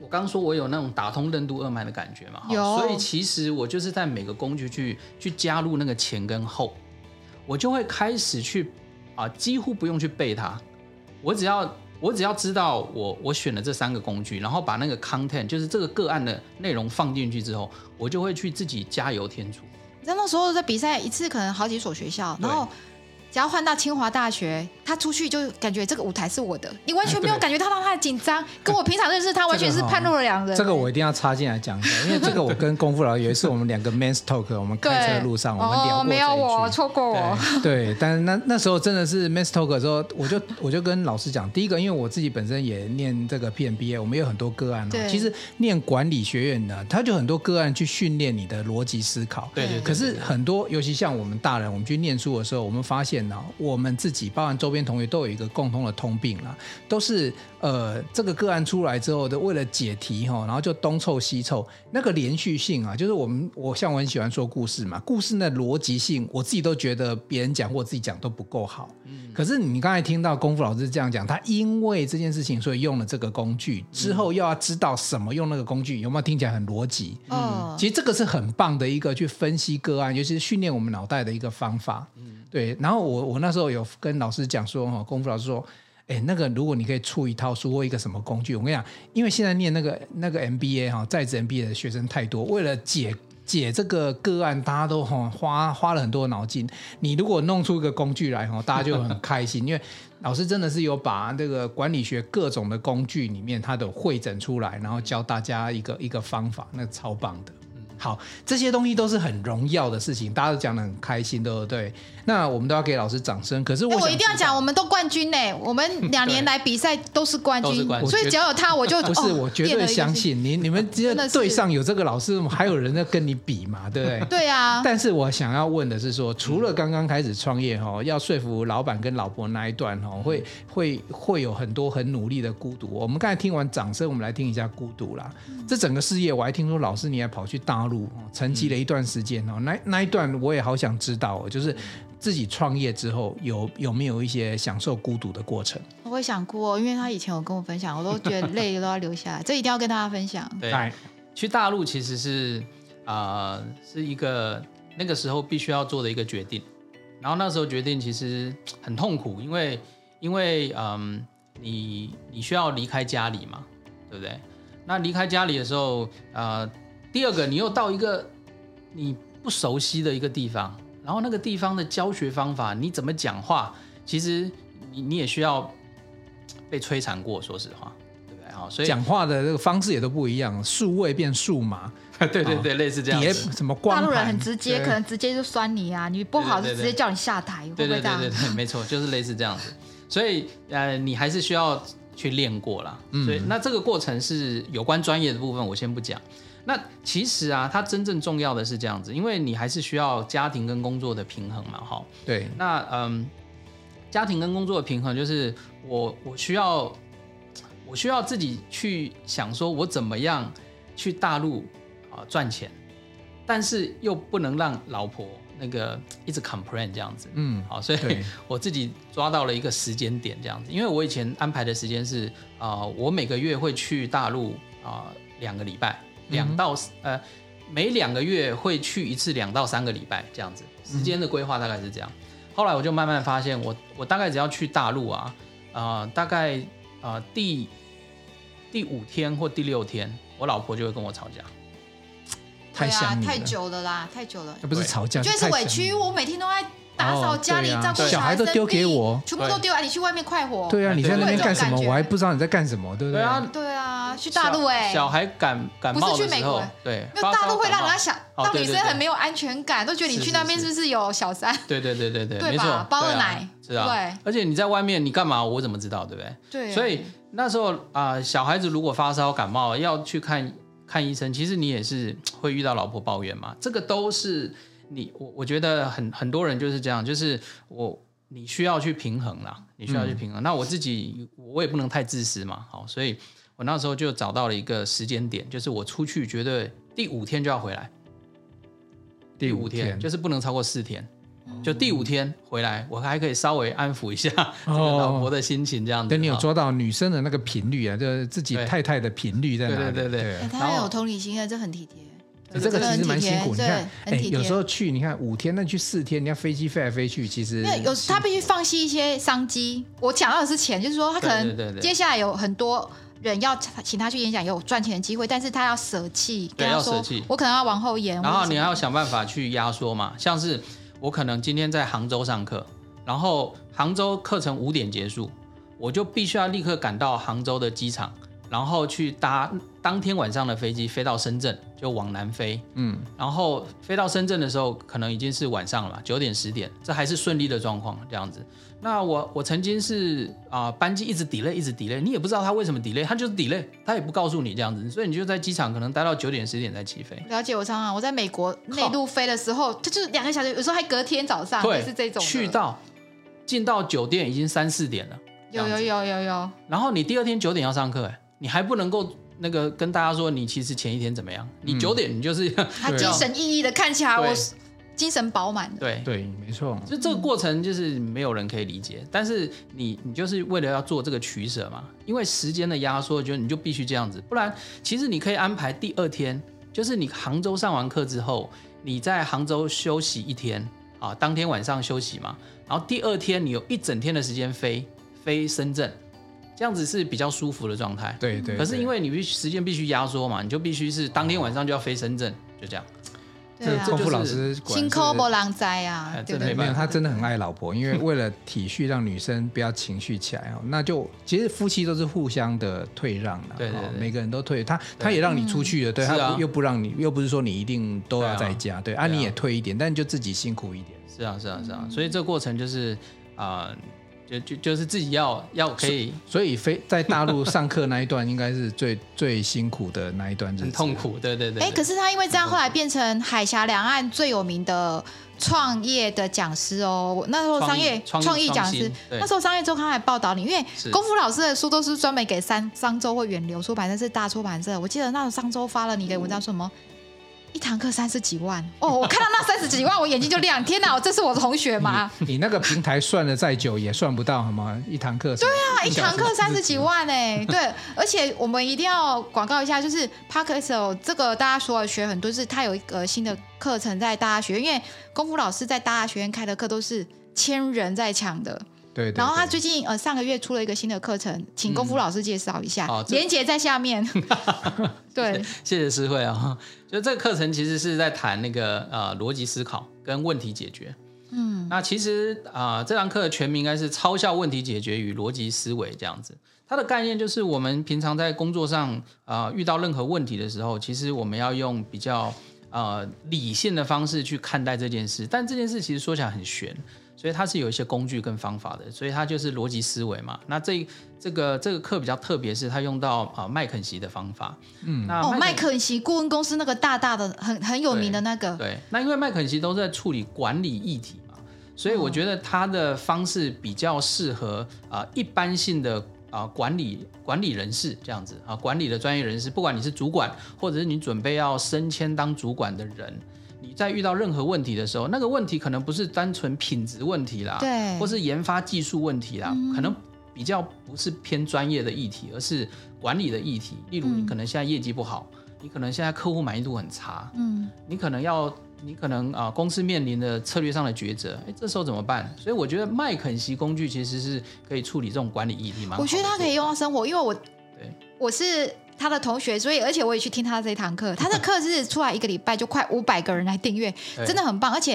我刚说我有那种打通任督二脉的感觉嘛，有，所以其实我就是在每个工具去去加入那个前跟后，我就会开始去啊、呃，几乎不用去背它，我只要我只要知道我我选了这三个工具，然后把那个 content，就是这个个案的内容放进去之后，我就会去自己加油添醋。你知道那时候在比赛一次可能好几所学校，然后。只要换到清华大学，他出去就感觉这个舞台是我的，你完全没有感觉到他的紧张，跟我平常认识他完全是判若两人。这个我一定要插进来讲一下，因为这个我跟功夫老师有一次我们两个 men's talk，我们开车路上我们聊过。没有我错过我。对，但是那那时候真的是 men's talk 的时候，我就我就跟老师讲，第一个，因为我自己本身也念这个 PMBA，我们有很多个案。对。其实念管理学院的，他就很多个案去训练你的逻辑思考。对对。可是很多，尤其像我们大人，我们去念书的时候，我们发现呢，我们自己，包含周边同学，都有一个共同的通病啦，都是呃，这个个案出来之后的，为了解题哈，然后就东凑西凑，那个连续性啊，就是我们我像我很喜欢说故事嘛，故事的逻辑性，我自己都觉得别人讲或自己讲都不够好。嗯，可是你刚才听到功夫老师这样讲，他因为这件事情，所以用了这个工具之后，又要知道什么用那个工具，有没有听起来很逻辑？嗯，其实这个是很棒的一个去分析个案，尤其是训练我们脑袋的一个方法。嗯对，然后我我我那时候有跟老师讲说哈，功夫老师说，哎，那个如果你可以出一套书或一个什么工具，我跟你讲，因为现在念那个那个 MBA 哈，在职 MBA 的学生太多，为了解解这个个案，大家都哈花花了很多脑筋。你如果弄出一个工具来哈，大家就很开心，因为老师真的是有把这个管理学各种的工具里面，他都汇整出来，然后教大家一个一个方法，那超棒的。好，这些东西都是很荣耀的事情，大家都讲的很开心，对不对？那我们都要给老师掌声。可是我，我一定要讲，我们都冠军呢。我们两年来比赛都是冠军，冠军，所以只要有他，我就不是。我绝对相信你，你们 [LAUGHS] 只要队上有这个老师，还有人在跟你比嘛，对不对？[LAUGHS] 对啊。但是我想要问的是说，除了刚刚开始创业哈，要说服老板跟老婆那一段哈，会会会有很多很努力的孤独。我们刚才听完掌声，我们来听一下孤独啦。这整个事业，我还听说老师你还跑去大陆沉寂了一段时间哦。那那一段我也好想知道哦，就是。自己创业之后有有没有一些享受孤独的过程？我会想哭哦，因为他以前有跟我分享，我都觉得 [LAUGHS] 泪都要流下来，这一定要跟大家分享。对，去大陆其实是啊、呃，是一个那个时候必须要做的一个决定。然后那时候决定其实很痛苦，因为因为嗯，你你需要离开家里嘛，对不对？那离开家里的时候，呃，第二个你又到一个你不熟悉的一个地方。然后那个地方的教学方法，你怎么讲话，其实你你也需要被摧残过，说实话，对不对？哈，所以讲话的这个方式也都不一样，数位变数码，[LAUGHS] 对对对，类似这样子。什么光？大陆人很直接，可能直接就酸你啊，你不好就直接叫你下台，对对对对对，没错，就是类似这样子。所以呃，你还是需要去练过啦。所以那这个过程是有关专业的部分，我先不讲。那其实啊，它真正重要的是这样子，因为你还是需要家庭跟工作的平衡嘛，哈。对。那嗯，家庭跟工作的平衡就是我我需要我需要自己去想说，我怎么样去大陆啊赚钱，但是又不能让老婆那个一直 complain 这样子。嗯。好，所以 [LAUGHS] 我自己抓到了一个时间点这样子，因为我以前安排的时间是啊、呃，我每个月会去大陆啊、呃、两个礼拜。两到呃，每两个月会去一次，两到三个礼拜这样子，时间的规划大概是这样。后来我就慢慢发现我，我我大概只要去大陆啊，呃，大概呃第第五天或第六天，我老婆就会跟我吵架。太想你了，太久了啦，太久了。那不是吵架，就是委屈。我每天都在。打扫家里，照顾小孩都丢给我，全部都丢啊！你去外面快活。对啊，你在那边干什么？我还不知道你在干什么，对不对？对啊，对啊，去大陆哎。小孩感感冒的时候，不是去美国，对，因为大陆会让人家想，让女生很没有安全感，都觉得你去那边是不是有小三？对对对对对，没错，包二奶，是啊，对。而且你在外面，你干嘛？我怎么知道？对不对？对。所以那时候啊，小孩子如果发烧感冒要去看看医生，其实你也是会遇到老婆抱怨嘛，这个都是。你我我觉得很很多人就是这样，就是我你需要去平衡啦，你需要去平衡。嗯、那我自己我也不能太自私嘛，好，所以我那时候就找到了一个时间点，就是我出去绝对第五天就要回来，第五天，第五天就是不能超过四天，就第五天回来，我还可以稍微安抚一下 [LAUGHS] 这个老婆的心情，这样子。等、哦、你有抓到女生的那个频率啊，就是自己太太的频率在哪里？对对对对，他有同理心啊，这很体贴。这个其实蛮辛苦。你看，哎，有时候去，你看五天，那去四天，你看飞机飞来飞去，其实有他必须放弃一些商机。我讲到的是钱，就是说他可能接下来有很多人要请他去演讲，有赚钱的机会，但是他要舍弃，对，要舍弃。我可能要往后延，然后你还要想办法去压缩嘛。像是我可能今天在杭州上课，然后杭州课程五点结束，我就必须要立刻赶到杭州的机场。然后去搭当天晚上的飞机飞到深圳，就往南飞。嗯，然后飞到深圳的时候，可能已经是晚上了，九点十点，这还是顺利的状况这样子。那我我曾经是啊、呃，班机一直 delay，一直 delay，你也不知道他为什么 delay，他就是 delay，他也不告诉你这样子，所以你就在机场可能待到九点十点才起飞。了解，我常常我在美国内陆飞的时候，他就是两个小时，有时候还隔天早上，对，是这种。去到进到酒店已经三四点了。有有有有有。然后你第二天九点要上课，哎。你还不能够那个跟大家说你其实前一天怎么样？你九点你就是、[LAUGHS] 嗯、他精神奕奕的看起来我精神饱满。对对，没错。就这个过程就是没有人可以理解，嗯、但是你你就是为了要做这个取舍嘛，因为时间的压缩，觉得你就必须这样子，不然其实你可以安排第二天，就是你杭州上完课之后，你在杭州休息一天啊，当天晚上休息嘛，然后第二天你有一整天的时间飞飞深圳。这样子是比较舒服的状态，对，对对。可是因为你必须时间必须压缩嘛，你就必须是当天晚上就要飞深圳，就这样。对啊，功夫老师辛苦不浪灾啊，真的，没有，他真的很爱老婆，因为为了体恤让女生不要情绪起来哦，[LAUGHS] 那就其实夫妻都是互相的退让的，对对，每个人都退，他他也让你出去了，对他又不让你，又不是说你一定都要在家，对啊，你也退一点，但就自己辛苦一点。是啊是啊是啊，所以这个过程就是啊。就就就是自己要要可以，所以非在大陆上课那一段应该是最最辛苦的那一段，很痛苦，对对对。哎，可是他因为这样后来变成海峡两岸最有名的创业的讲师哦。那时候商业创意讲师，那时候商业周刊还报道你，因为功夫老师的书都是专门给三商周或远流出版社，是大出版社。我记得那时候商周发了你的文章，说什么？一堂课三十几万哦！我看到那三十几万，我眼睛就亮。天哪，这是我的同学吗？你，你那个平台算的再久也算不到好吗？一堂课。对啊，一堂课三十几万哎！对，[LAUGHS] 而且我们一定要广告一下，就是 Parkes 这个大家所有学很多，是他有一个新的课程在大学，因为功夫老师在大学院开的课都是千人在抢的。对，对，对，然后他最近呃上个月出了一个新的课程，请功夫老师介绍一下，嗯、连结在下面。[LAUGHS] 对，谢谢诗慧啊，就这个课程其实是在谈那个呃逻辑思考跟问题解决。嗯，那其实啊、呃、这堂课的全名应该是超效问题解决与逻辑思维这样子。它的概念就是我们平常在工作上啊、呃、遇到任何问题的时候，其实我们要用比较呃理性的方式去看待这件事，但这件事其实说起来很玄。所以它是有一些工具跟方法的，所以它就是逻辑思维嘛。那这这个这个课比较特别，是它用到啊麦肯锡的方法。嗯，那哦麦肯锡顾问公司那个大大的很很有名的那个。对，那因为麦肯锡都在处理管理议题嘛，所以我觉得它的方式比较适合啊一般性的啊管理管理人士这样子啊管理的专业人士，不管你是主管或者是你准备要升迁当主管的人。你在遇到任何问题的时候，那个问题可能不是单纯品质问题啦，对，或是研发技术问题啦，嗯、可能比较不是偏专业的议题，而是管理的议题。例如，你可能现在业绩不好，嗯、你可能现在客户满意度很差，嗯，你可能要，你可能啊，公司面临的策略上的抉择，哎，这时候怎么办？所以我觉得麦肯锡工具其实是可以处理这种管理议题嘛。我觉得它可以用到生活，因为我，对，我是。他的同学，所以而且我也去听他的这一堂课。他的课是出来一个礼拜就快五百个人来订阅，真的很棒。而且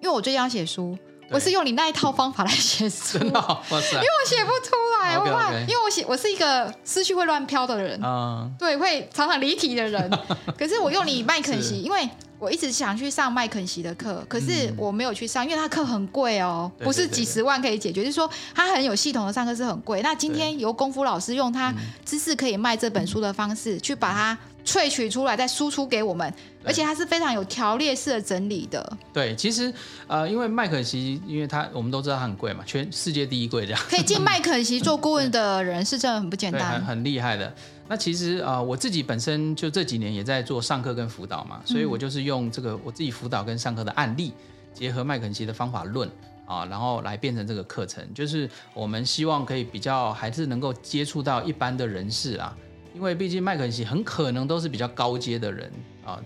因为我最近要写书，我是用你那一套方法来写书，[LAUGHS] 真的，哇塞！因为我写不出来，我怕，因为我写我是一个思绪会乱飘的人，嗯，对，会常常离题的人。[LAUGHS] 可是我用你麦肯锡，因为。我一直想去上麦肯锡的课，可是我没有去上，因为他课很贵哦，不是几十万可以解决。就是说，他很有系统的上课是很贵。那今天由功夫老师用他知识可以卖这本书的方式，去把它萃取出来，再输出给我们，而且它是非常有条列式的整理的。对，其实呃，因为麦肯锡，因为他我们都知道它很贵嘛，全世界第一贵这样。可以进麦肯锡做顾问的人是真的很不简单，[LAUGHS] 很很厉害的。那其实啊、呃，我自己本身就这几年也在做上课跟辅导嘛，所以我就是用这个我自己辅导跟上课的案例，结合麦肯锡的方法论啊，然后来变成这个课程。就是我们希望可以比较还是能够接触到一般的人士啊，因为毕竟麦肯锡很可能都是比较高阶的人啊，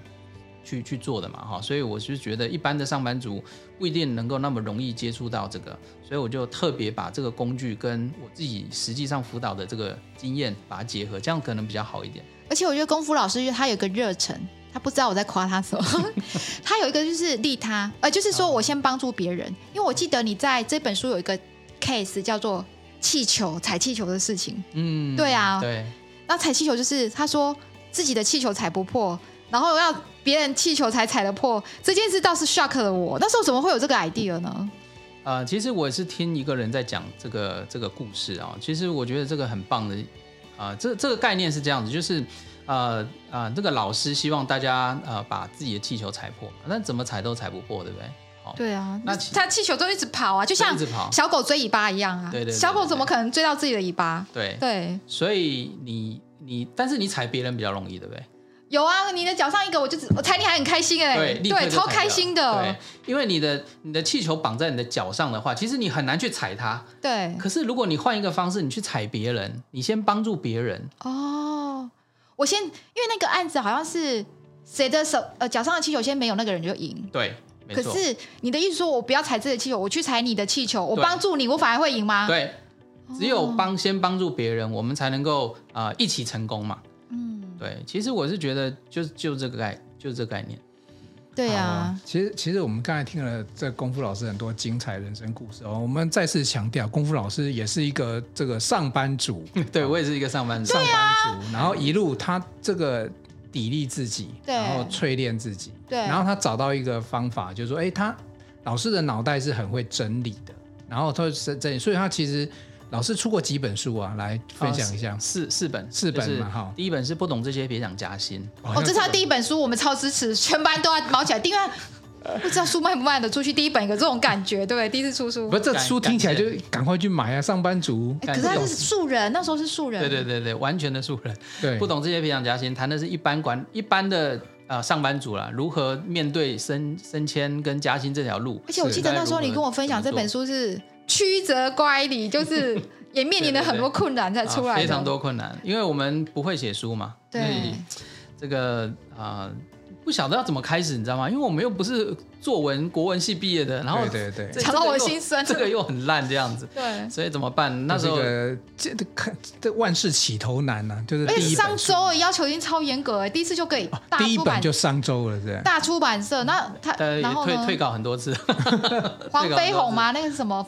去去做的嘛，哈，所以我是觉得一般的上班族不一定能够那么容易接触到这个，所以我就特别把这个工具跟我自己实际上辅导的这个经验把它结合，这样可能比较好一点。而且我觉得功夫老师他有个热忱，他不知道我在夸他什么，[LAUGHS] 他有一个就是利他，呃，就是说我先帮助别人，因为我记得你在这本书有一个 case 叫做气球踩气球的事情，嗯，对啊，对，那踩气球就是他说自己的气球踩不破。然后要别人气球才踩得破，这件事倒是 shock 了我。那时候怎么会有这个 idea 呢？呃，其实我是听一个人在讲这个这个故事啊。其实我觉得这个很棒的啊、呃，这这个概念是这样子，就是呃呃，这个老师希望大家呃把自己的气球踩破，那怎么踩都踩不破，对不对？好，对啊，那他气球都一直跑啊，就像小狗追尾巴一样啊。对对，对，对，小狗怎么可能追到自己的尾巴？对对，所以你你，但是你踩别人比较容易，对不对？有啊，你的脚上一个，我就我踩你还很开心哎，对，对，超开心的。对，因为你的你的气球绑在你的脚上的话，其实你很难去踩它。对。可是如果你换一个方式，你去踩别人，你先帮助别人。哦，我先，因为那个案子好像是谁的手呃脚上的气球先没有，那个人就赢。对。可是你的意思说我不要踩这个气球，我去踩你的气球，我帮助你，我反而会赢吗？对，只有帮先帮助别人，我们才能够啊、呃、一起成功嘛。对，其实我是觉得就就这个概就这个概念。对呀、啊，其实其实我们刚才听了这功夫老师很多精彩人生故事哦。我们再次强调，功夫老师也是一个这个上班族。[LAUGHS] 对，我也是一个上班族。上班族，然后一路他这个砥砺自己，然后淬炼自己，对，然后他找到一个方法，就是说，哎，他老师的脑袋是很会整理的，然后他是整理，所以他其实。老师出过几本书啊？来分享一下。四四本，四本嘛哈。第一本是不懂这些别想加薪。哦，这是他第一本书，我们超支持，全班都要卯起来订阅。不知道书卖不卖得出去？第一本有这种感觉，对不对？第一次出书。不是，这书听起来就赶快去买啊！上班族。可是他是素人，那时候是素人。对对对对，完全的素人。对。不懂这些别想加薪，谈的是一般管一般的呃上班族啦，如何面对升升迁跟加薪这条路。而且我记得那时候你跟我分享这本书是曲折乖离，就是。[LAUGHS] 也面临了很多困难才出来，非常多困难，因为我们不会写书嘛，对，这个啊、呃、不晓得要怎么开始，你知道吗？因为我们又不是作文国文系毕业的，然后对对对，讲到我心酸，这个又很烂这样子，对，所以怎么办？那时候这这看这万事起头难呐、啊，就是第一商周要求已经超严格，第一次就给大出版、哦、第一本就商周了，这样大出版社那他然后退退稿很多次，[LAUGHS] [LAUGHS] 黄飞鸿吗？那个是什么？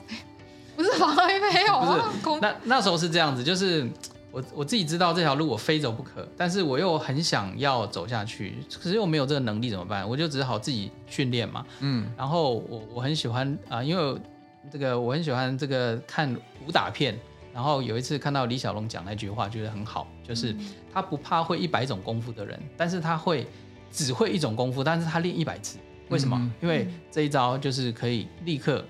不是黄飞鸿，不是。那那时候是这样子，就是我我自己知道这条路我非走不可，但是我又很想要走下去，可是又没有这个能力怎么办？我就只好自己训练嘛。嗯。然后我我很喜欢啊、呃，因为这个我很喜欢这个看武打片，然后有一次看到李小龙讲那句话，觉得很好，就是他不怕会一百种功夫的人，但是他会只会一种功夫，但是他练一百次，为什么？嗯、因为这一招就是可以立刻。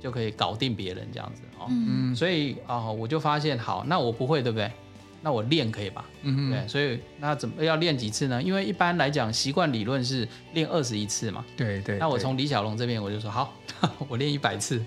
就可以搞定别人这样子哦，嗯，所以啊、哦，我就发现好，那我不会对不对？那我练可以吧？嗯对，所以那怎么要练几次呢？因为一般来讲，习惯理论是练二十一次嘛。对对，对。那我从李小龙这边我就说好，[LAUGHS] 我练一百次，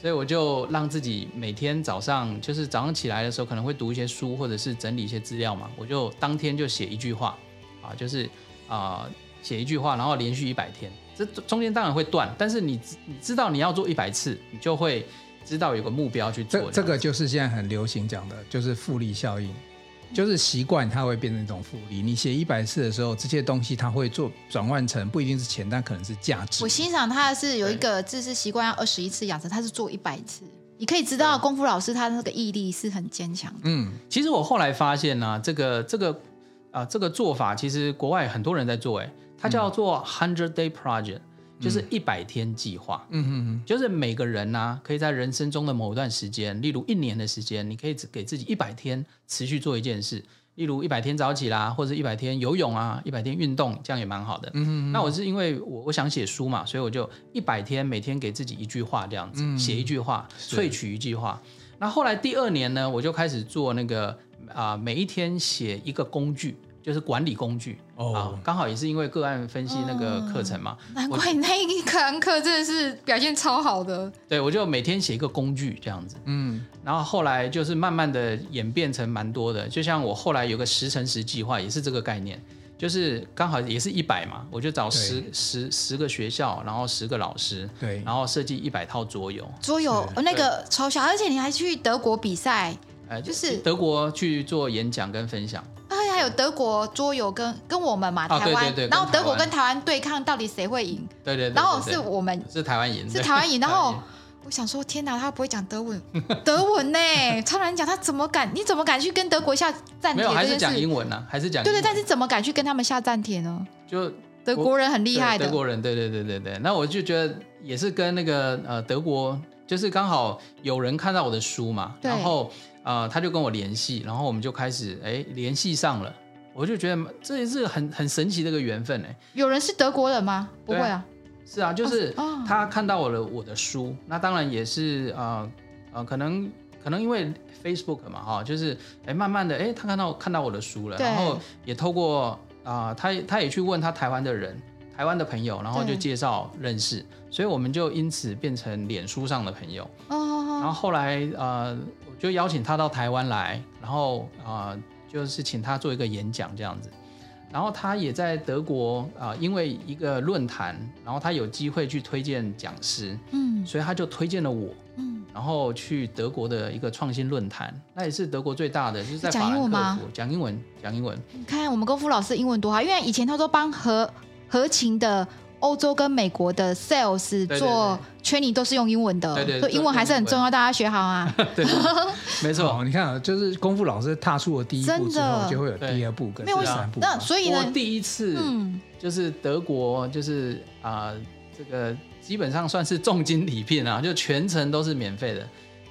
所以我就让自己每天早上就是早上起来的时候可能会读一些书或者是整理一些资料嘛，我就当天就写一句话啊，就是啊写一句话，然后连续一百天。这中间当然会断，但是你你知道你要做一百次，你就会知道有个目标去做这。这个就是现在很流行讲的，就是复利效应，就是习惯它会变成一种复利。你写一百次的时候，这些东西它会做转换成不一定是钱，但可能是价值。我欣赏他的是有一个字是习惯要二十一次养成，他是做一百次。你可以知道功夫老师他那个毅力是很坚强的。嗯，其实我后来发现呢、啊，这个这个啊、呃、这个做法其实国外很多人在做，哎。它叫做 Hundred Day Project，就是一百天计划。嗯嗯嗯，就是每个人呢、啊，可以在人生中的某一段时间，例如一年的时间，你可以只给自己一百天持续做一件事，例如一百天早起啦，或者一百天游泳啊，一百天运动，这样也蛮好的。嗯嗯，那我是因为我我想写书嘛，所以我就一百天每天给自己一句话这样子，写一句话，萃取一句话。那后来第二年呢，我就开始做那个啊、呃，每一天写一个工具。就是管理工具哦，啊，刚好也是因为个案分析那个课程嘛，嗯、难怪你那一堂课真的是表现超好的。对，我就每天写一个工具这样子，嗯，然后后来就是慢慢的演变成蛮多的，就像我后来有个十乘十计划，也是这个概念，就是刚好也是一百嘛，我就找十十十个学校，然后十个老师，对，然后设计一百套桌游。桌游那个超小，而且你还去德国比赛，哎，就是德国去做演讲跟分享。啊，还有德国桌游跟跟我们嘛，台湾，对对对，然后德国跟台湾对抗，到底谁会赢？对对对，然后是我们是台湾赢，是台湾赢，然后。我想说，天哪，他不会讲德文，德文呢？[LAUGHS] 超难讲，他怎么敢？你怎么敢去跟德国下战帖？没有，还是讲英文呢？还是讲？对对，但是怎么敢去跟他们下战帖呢？就德国人很厉害的，德国人，对对对对对。那我就觉得也是跟那个呃德国，就是刚好有人看到我的书嘛，然后呃他就跟我联系，然后我们就开始哎联系上了。我就觉得这也是很很神奇的一个缘分哎。有人是德国人吗？不会啊。是啊，就是他看到我的我的书，那当然也是呃呃，可能可能因为 Facebook 嘛哈，就是哎慢慢的哎，他看到看到我的书了，然后也透过啊，他他也去问他台湾的人，台湾的朋友，然后就介绍认识，所以我们就因此变成脸书上的朋友。然后后来呃，我就邀请他到台湾来，然后啊，就是请他做一个演讲这样子。然后他也在德国啊、呃，因为一个论坛，然后他有机会去推荐讲师，嗯，所以他就推荐了我，嗯，然后去德国的一个创新论坛，那也是德国最大的，就是在法兰克福，讲英文吗？讲英文，讲英文。你看我们功夫老师英文多好，因为以前他都帮合合情的。欧洲跟美国的 sales 做 training 都是用英文的，对对，对，英文还是很重要，大家学好啊。[LAUGHS] 对，[LAUGHS] 没错。你看啊，就是功夫老师踏出了第一步之后，就会有第二步跟第三步。那所以呢，我第一次就是德国，就是啊、呃，这个基本上算是重金礼聘啊，就全程都是免费的。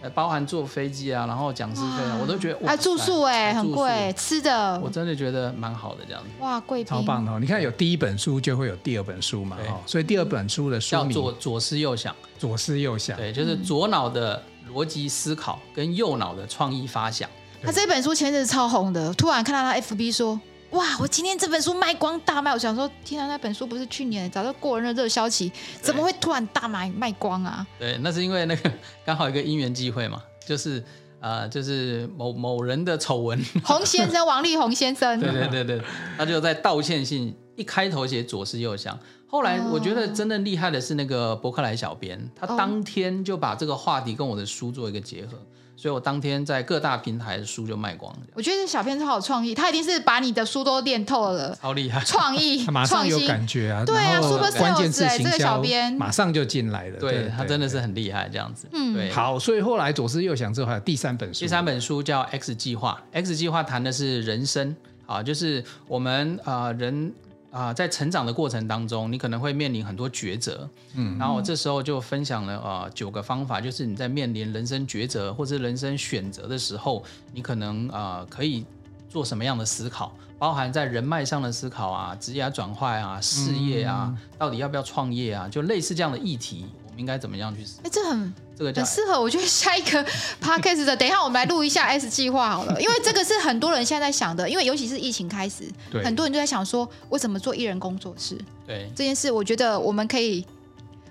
包含坐飞机啊，然后讲师费啊，我都觉得还住宿哎，很贵，吃的我真的觉得蛮好的这样子。哇，贵超棒的哦！你看有第一本书就会有第二本书嘛，哦，所以第二本书的书名叫左“左思右想”，左思右想，对，就是左脑的逻辑思考跟右脑的创意发想。他这本书前阵子超红的，突然看到他 FB 说。哇！我今天这本书卖光大卖，我想说，天啊，那本书不是去年早就过了热销期，怎么会突然大卖卖光啊？对，那是因为那个刚好一个因缘际会嘛，就是呃，就是某某人的丑闻。洪先生，王力宏先生。[LAUGHS] 对对对对，他就在道歉信一开头写左思右想，后来我觉得真正厉害的是那个博客来小编，他当天就把这个话题跟我的书做一个结合。所以我当天在各大平台的书就卖光了。我觉得这小编超有创意，他一定是把你的书都练透了，超厉害，创意，[LAUGHS] 马上有感觉啊，对啊，super sales，关键字行销，这个小编马上就进来了，对，对他真的是很厉害这样子。嗯，对，好，所以后来左思右想之后还有第三本书，第三本书叫 X 计划，X 计划谈的是人生啊，就是我们啊、呃、人。啊，在成长的过程当中，你可能会面临很多抉择，嗯，然后我这时候就分享了呃九个方法，就是你在面临人生抉择或者人生选择的时候，你可能啊、呃、可以做什么样的思考，包含在人脉上的思考啊，职业转换啊，事业啊，嗯、到底要不要创业啊，就类似这样的议题。应该怎么样去死？哎，这很这个很适合。我觉得下一个 [LAUGHS] podcast 的，等一下我们来录一下 S 计划好了，因为这个是很多人现在在想的。因为尤其是疫情开始，对很多人就在想说，我怎么做艺人工作室？对这件事，我觉得我们可以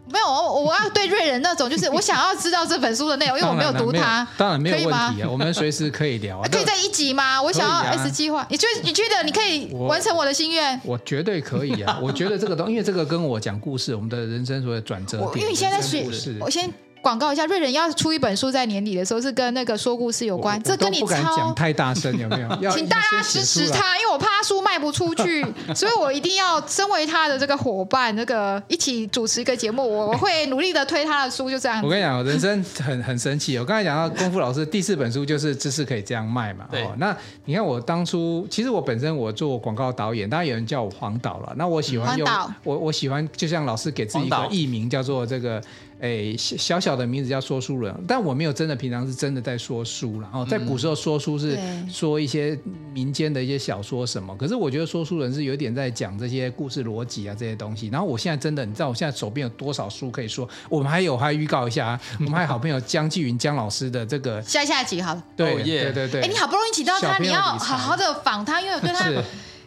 [LAUGHS] 没有我，我要对瑞人那种，就是我想要知道这本书的内容，因为我没有读它，当然没有问题啊，我们随时可以聊啊。[LAUGHS] 可以在一集吗？我想要 S 计划，你觉得你觉得你可以完成我的心愿？我绝对可以啊！我觉得这个东，因为这个跟我讲故事，我们的人生所有转折点，因为你现在在学，我先。广告一下，瑞仁要出一本书，在年底的时候是跟那个说故事有关，这跟你超不敢讲太大声，有没有？[LAUGHS] 请大家支持他，因为我怕他书卖不出去，所以我一定要身为他的这个伙伴，那个一起主持一个节目，我我会努力的推他的书，就这样。我跟你讲，人生很很神奇。我刚才讲到功夫老师第四本书就是知识可以这样卖嘛。对。那你看我当初，其实我本身我做广告导演，当然有人叫我黄导了。那我喜欢用我我喜欢，就像老师给自己一个艺名叫做这个。哎，小小的名字叫说书人，但我没有真的平常是真的在说书，然后在古时候说书是说一些民间的一些小说什么，可是我觉得说书人是有点在讲这些故事逻辑啊这些东西。然后我现在真的，你知道我现在手边有多少书可以说？我们还有还预告一下，[LAUGHS] 我们还有好朋友江继云江老师的这个下下集好了，对对对对，哎，你好不容易请到他，你要好好的访他，因为我对他。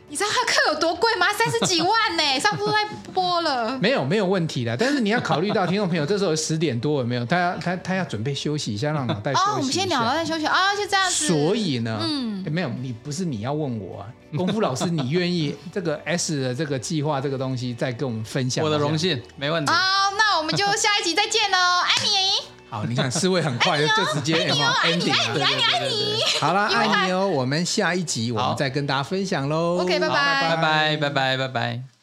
你知道他课有多贵吗？三十几万呢，上次都在播了。没有没有问题的，但是你要考虑到听众朋友，这时候十点多有没有？他要他他要准备休息一下，让脑袋休息一下。哦，我们先聊了再休息啊，就这样子。所以呢，嗯，没有，你不是你要问我啊，功夫老师，你愿意 [LAUGHS] 这个 S 的这个计划这个东西再跟我们分享？我的荣幸，没问题。好，那我们就下一集再见喽，爱你。好，你看四位很快就直接有没有 ending 爱你爱你爱你，好了，爱你哦，我们下一集我们再跟大家分享喽。OK，拜拜，拜拜，拜拜，拜拜。